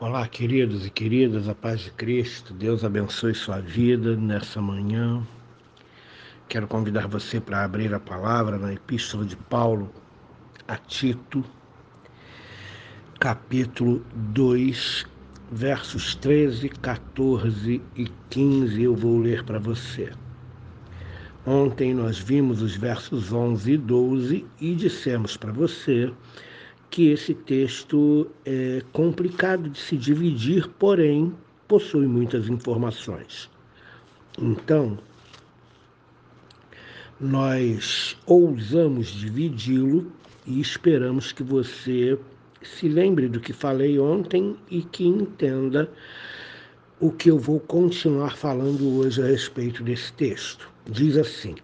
Olá, queridos e queridas, a paz de Cristo, Deus abençoe sua vida nessa manhã. Quero convidar você para abrir a palavra na Epístola de Paulo a Tito, capítulo 2, versos 13, 14 e 15. Eu vou ler para você. Ontem nós vimos os versos 11 e 12 e dissemos para você que esse texto é complicado de se dividir, porém possui muitas informações. Então, nós ousamos dividi-lo e esperamos que você se lembre do que falei ontem e que entenda o que eu vou continuar falando hoje a respeito desse texto. Diz assim: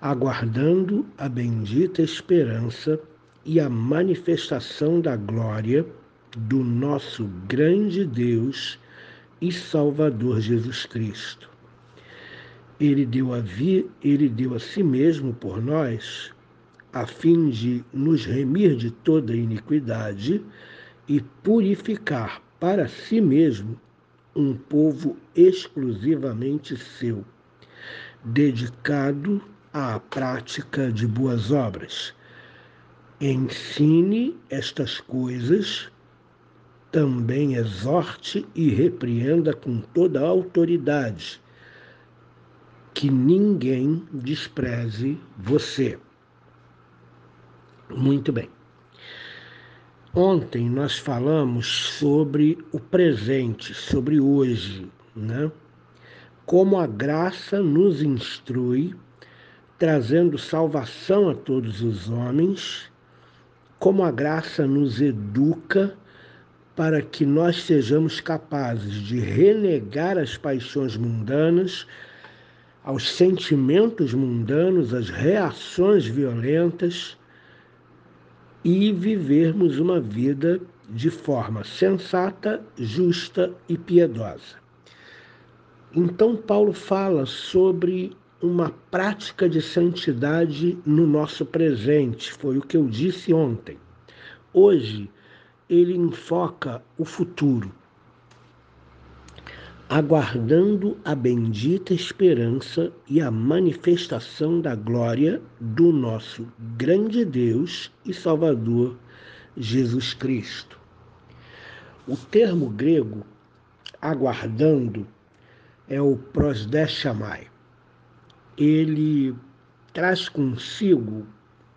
aguardando a bendita esperança e a manifestação da glória do nosso grande Deus e Salvador Jesus Cristo. Ele deu a, vi, ele deu a si mesmo por nós, a fim de nos remir de toda iniquidade e purificar para si mesmo um povo exclusivamente seu, dedicado à prática de boas obras Ensine estas coisas, também exorte e repreenda com toda a autoridade, que ninguém despreze você. Muito bem. Ontem nós falamos sobre o presente, sobre hoje, né? Como a graça nos instrui, trazendo salvação a todos os homens como a graça nos educa para que nós sejamos capazes de renegar as paixões mundanas, aos sentimentos mundanos, às reações violentas e vivermos uma vida de forma sensata, justa e piedosa. Então, Paulo fala sobre uma prática de santidade no nosso presente, foi o que eu disse ontem. Hoje, ele enfoca o futuro, aguardando a bendita esperança e a manifestação da glória do nosso grande Deus e Salvador Jesus Cristo. O termo grego aguardando é o prosdechamai ele traz consigo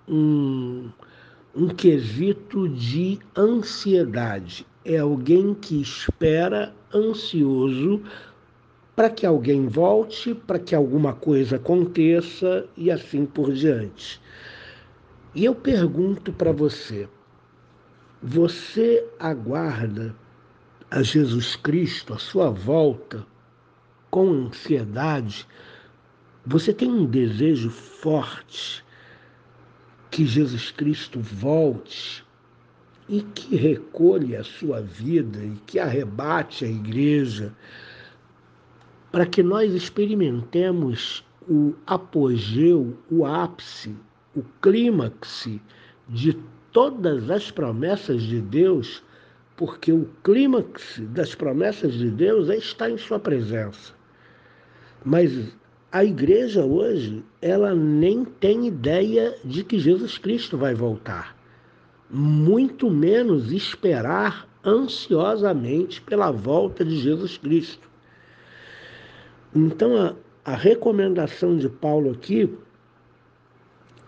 um, um quesito de ansiedade. É alguém que espera ansioso para que alguém volte, para que alguma coisa aconteça e assim por diante. E eu pergunto para você: você aguarda a Jesus Cristo, a sua volta, com ansiedade? Você tem um desejo forte que Jesus Cristo volte e que recolha a sua vida e que arrebate a igreja para que nós experimentemos o apogeu, o ápice, o clímax de todas as promessas de Deus, porque o clímax das promessas de Deus é estar em sua presença. Mas a igreja hoje, ela nem tem ideia de que Jesus Cristo vai voltar. Muito menos esperar ansiosamente pela volta de Jesus Cristo. Então, a, a recomendação de Paulo aqui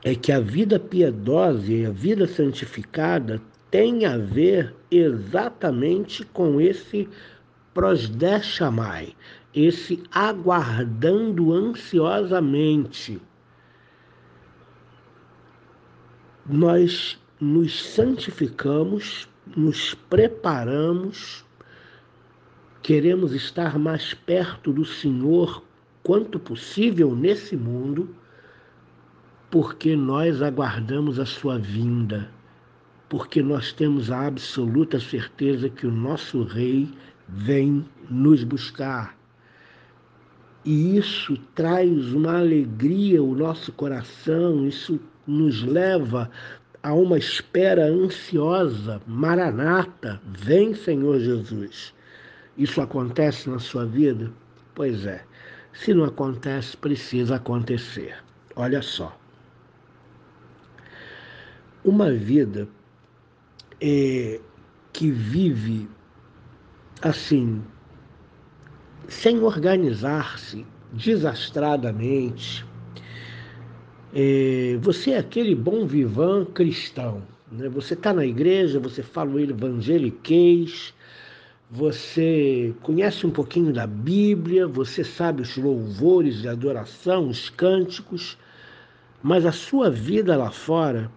é que a vida piedosa e a vida santificada tem a ver exatamente com esse prosdechamai, esse aguardando ansiosamente. Nós nos santificamos, nos preparamos, queremos estar mais perto do Senhor quanto possível nesse mundo, porque nós aguardamos a sua vinda, porque nós temos a absoluta certeza que o nosso Rei vem nos buscar e isso traz uma alegria ao nosso coração, isso nos leva há uma espera ansiosa, maranata, vem Senhor Jesus. Isso acontece na sua vida? Pois é. Se não acontece, precisa acontecer. Olha só. Uma vida é, que vive assim, sem organizar-se, desastradamente. É, você é aquele bom vivan cristão. Né? Você está na igreja, você fala o evangeliquez, você conhece um pouquinho da Bíblia, você sabe os louvores de adoração, os cânticos, mas a sua vida lá fora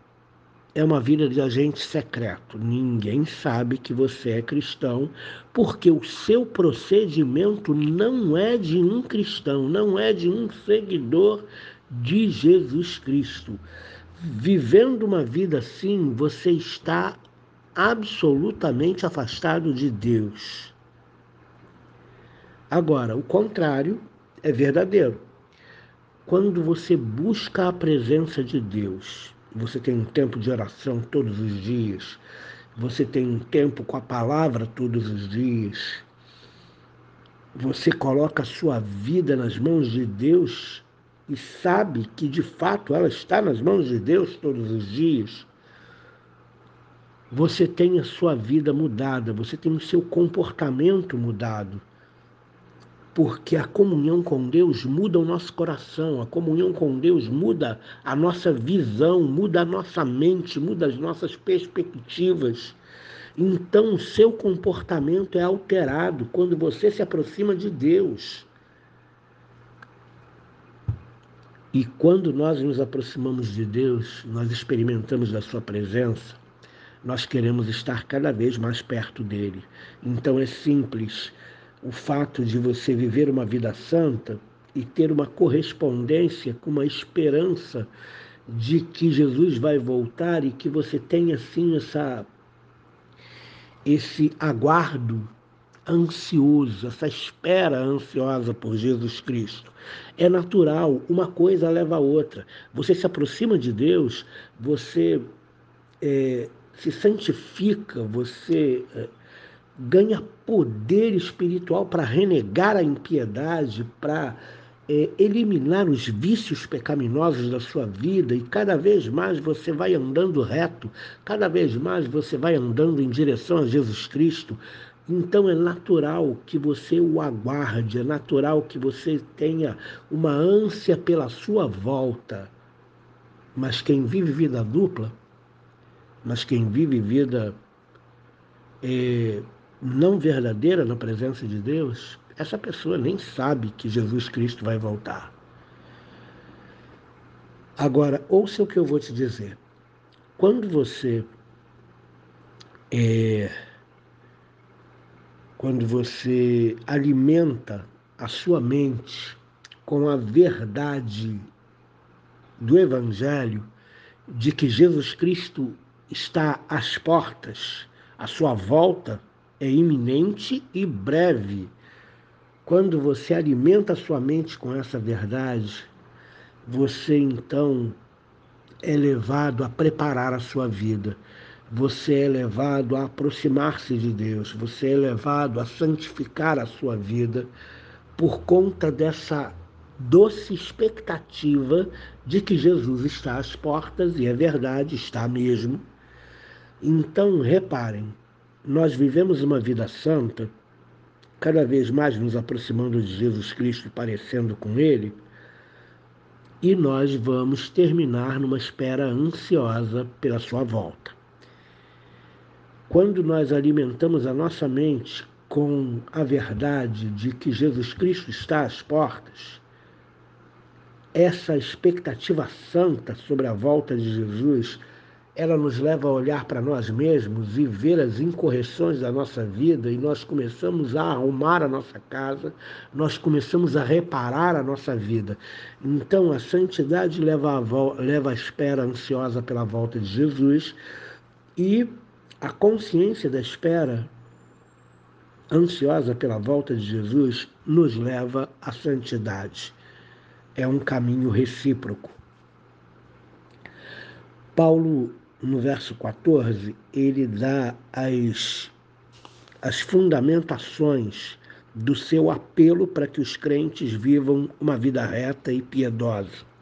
é uma vida de agente secreto. Ninguém sabe que você é cristão, porque o seu procedimento não é de um cristão, não é de um seguidor de Jesus Cristo. Vivendo uma vida assim, você está absolutamente afastado de Deus. Agora, o contrário é verdadeiro. Quando você busca a presença de Deus, você tem um tempo de oração todos os dias, você tem um tempo com a palavra todos os dias, você coloca a sua vida nas mãos de Deus e sabe que de fato ela está nas mãos de Deus todos os dias, você tem a sua vida mudada, você tem o seu comportamento mudado porque a comunhão com Deus muda o nosso coração, a comunhão com Deus muda a nossa visão, muda a nossa mente, muda as nossas perspectivas. Então, o seu comportamento é alterado quando você se aproxima de Deus. E quando nós nos aproximamos de Deus, nós experimentamos da Sua presença, nós queremos estar cada vez mais perto dele. Então é simples o fato de você viver uma vida santa e ter uma correspondência com uma esperança de que Jesus vai voltar e que você tenha assim essa esse aguardo ansioso, essa espera ansiosa por Jesus Cristo. É natural, uma coisa leva a outra. Você se aproxima de Deus, você é, se santifica, você é, ganha poder espiritual para renegar a impiedade, para é, eliminar os vícios pecaminosos da sua vida e cada vez mais você vai andando reto, cada vez mais você vai andando em direção a Jesus Cristo. Então é natural que você o aguarde, é natural que você tenha uma ânsia pela sua volta. Mas quem vive vida dupla, mas quem vive vida é, não verdadeira na presença de Deus, essa pessoa nem sabe que Jesus Cristo vai voltar. Agora, ouça o que eu vou te dizer. Quando você é, quando você alimenta a sua mente com a verdade do Evangelho de que Jesus Cristo está às portas, a sua volta é iminente e breve. Quando você alimenta a sua mente com essa verdade, você então é levado a preparar a sua vida. Você é levado a aproximar-se de Deus, você é levado a santificar a sua vida por conta dessa doce expectativa de que Jesus está às portas, e é verdade, está mesmo. Então, reparem, nós vivemos uma vida santa, cada vez mais nos aproximando de Jesus Cristo, parecendo com Ele, e nós vamos terminar numa espera ansiosa pela Sua volta. Quando nós alimentamos a nossa mente com a verdade de que Jesus Cristo está às portas, essa expectativa santa sobre a volta de Jesus ela nos leva a olhar para nós mesmos e ver as incorreções da nossa vida e nós começamos a arrumar a nossa casa, nós começamos a reparar a nossa vida. Então a santidade leva a, leva a espera ansiosa pela volta de Jesus e a consciência da espera ansiosa pela volta de Jesus nos leva à santidade. É um caminho recíproco. Paulo no verso 14, ele dá as, as fundamentações do seu apelo para que os crentes vivam uma vida reta e piedosa.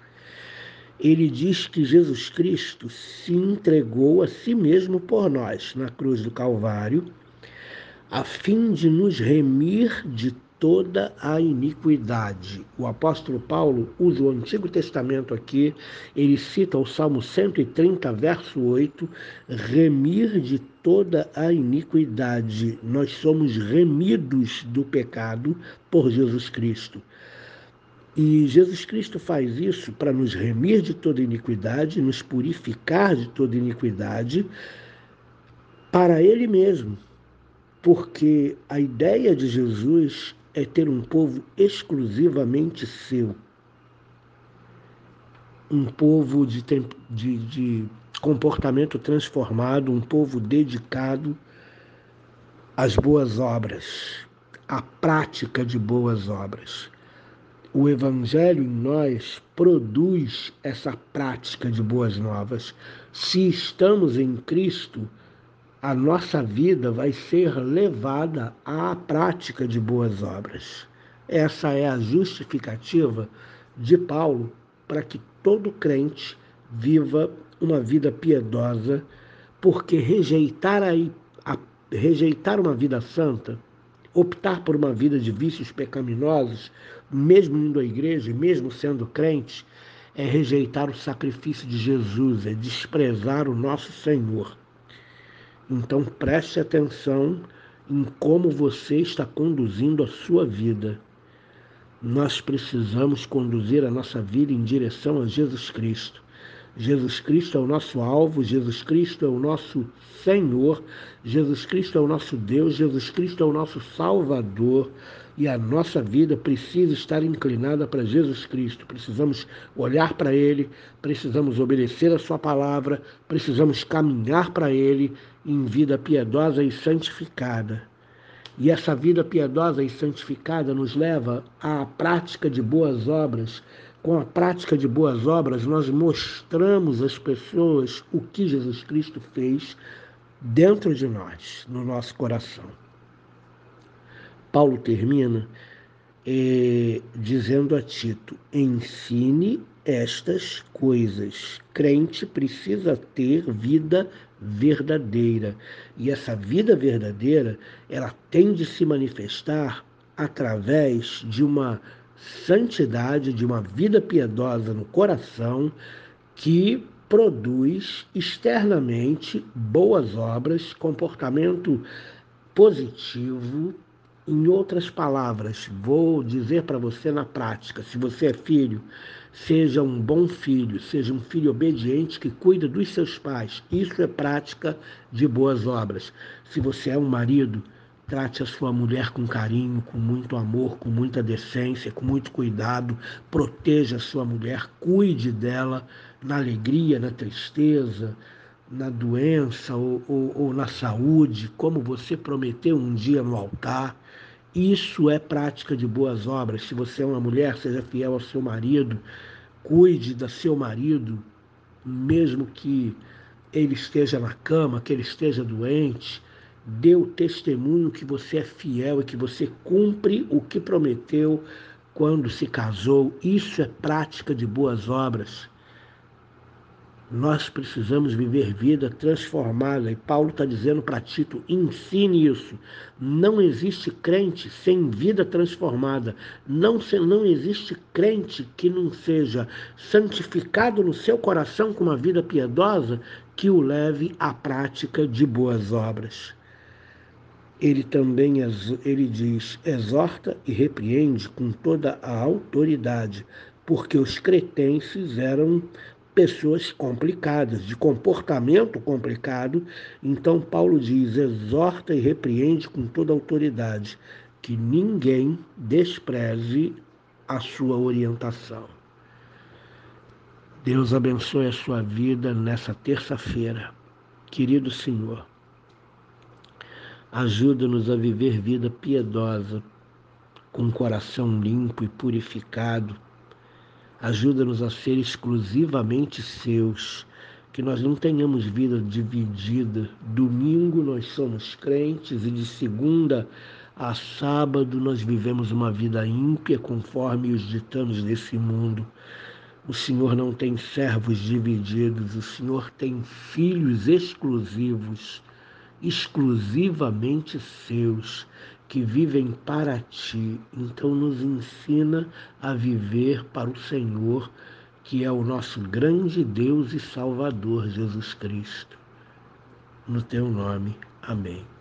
Ele diz que Jesus Cristo se entregou a si mesmo por nós na cruz do Calvário, a fim de nos remir de toda a iniquidade. O apóstolo Paulo usa o Antigo Testamento aqui, ele cita o Salmo 130, verso 8, remir de toda a iniquidade. Nós somos remidos do pecado por Jesus Cristo. E Jesus Cristo faz isso para nos remir de toda iniquidade, nos purificar de toda iniquidade, para Ele mesmo. Porque a ideia de Jesus é ter um povo exclusivamente seu. Um povo de, de, de comportamento transformado, um povo dedicado às boas obras, à prática de boas obras. O Evangelho em nós produz essa prática de boas novas. Se estamos em Cristo, a nossa vida vai ser levada à prática de boas obras. Essa é a justificativa de Paulo para que todo crente viva uma vida piedosa, porque rejeitar, a, a, rejeitar uma vida santa, optar por uma vida de vícios pecaminosos, mesmo indo à igreja, mesmo sendo crente, é rejeitar o sacrifício de Jesus, é desprezar o nosso Senhor. Então preste atenção em como você está conduzindo a sua vida. Nós precisamos conduzir a nossa vida em direção a Jesus Cristo. Jesus Cristo é o nosso alvo, Jesus Cristo é o nosso Senhor, Jesus Cristo é o nosso Deus, Jesus Cristo é o nosso Salvador e a nossa vida precisa estar inclinada para Jesus Cristo. Precisamos olhar para Ele, precisamos obedecer a Sua palavra, precisamos caminhar para Ele em vida piedosa e santificada. E essa vida piedosa e santificada nos leva à prática de boas obras com a prática de boas obras, nós mostramos às pessoas o que Jesus Cristo fez dentro de nós, no nosso coração. Paulo termina eh, dizendo a Tito: ensine estas coisas. Crente precisa ter vida verdadeira. E essa vida verdadeira, ela tem de se manifestar através de uma santidade, de uma vida piedosa no coração que produz externamente boas obras, comportamento positivo. Em outras palavras, vou dizer para você na prática: se você é filho, seja um bom filho, seja um filho obediente que cuida dos seus pais. Isso é prática de boas obras. Se você é um marido, Trate a sua mulher com carinho, com muito amor, com muita decência, com muito cuidado. Proteja a sua mulher, cuide dela na alegria, na tristeza, na doença ou, ou, ou na saúde, como você prometeu um dia no altar. Isso é prática de boas obras. Se você é uma mulher, seja fiel ao seu marido, cuide do seu marido, mesmo que ele esteja na cama, que ele esteja doente dê o testemunho que você é fiel e que você cumpre o que prometeu quando se casou. Isso é prática de boas obras. Nós precisamos viver vida transformada. E Paulo está dizendo para Tito: ensine isso. Não existe crente sem vida transformada. Não, não existe crente que não seja santificado no seu coração com uma vida piedosa que o leve à prática de boas obras ele também ele diz, exorta e repreende com toda a autoridade, porque os cretenses eram pessoas complicadas, de comportamento complicado. Então Paulo diz, exorta e repreende com toda autoridade, que ninguém despreze a sua orientação. Deus abençoe a sua vida nessa terça-feira. Querido Senhor, Ajuda-nos a viver vida piedosa, com coração limpo e purificado. Ajuda-nos a ser exclusivamente seus, que nós não tenhamos vida dividida. Domingo nós somos crentes e de segunda a sábado nós vivemos uma vida ímpia conforme os ditames desse mundo. O Senhor não tem servos divididos, o Senhor tem filhos exclusivos, exclusivamente seus, que vivem para ti. Então nos ensina a viver para o Senhor, que é o nosso grande Deus e Salvador Jesus Cristo. No teu nome. Amém.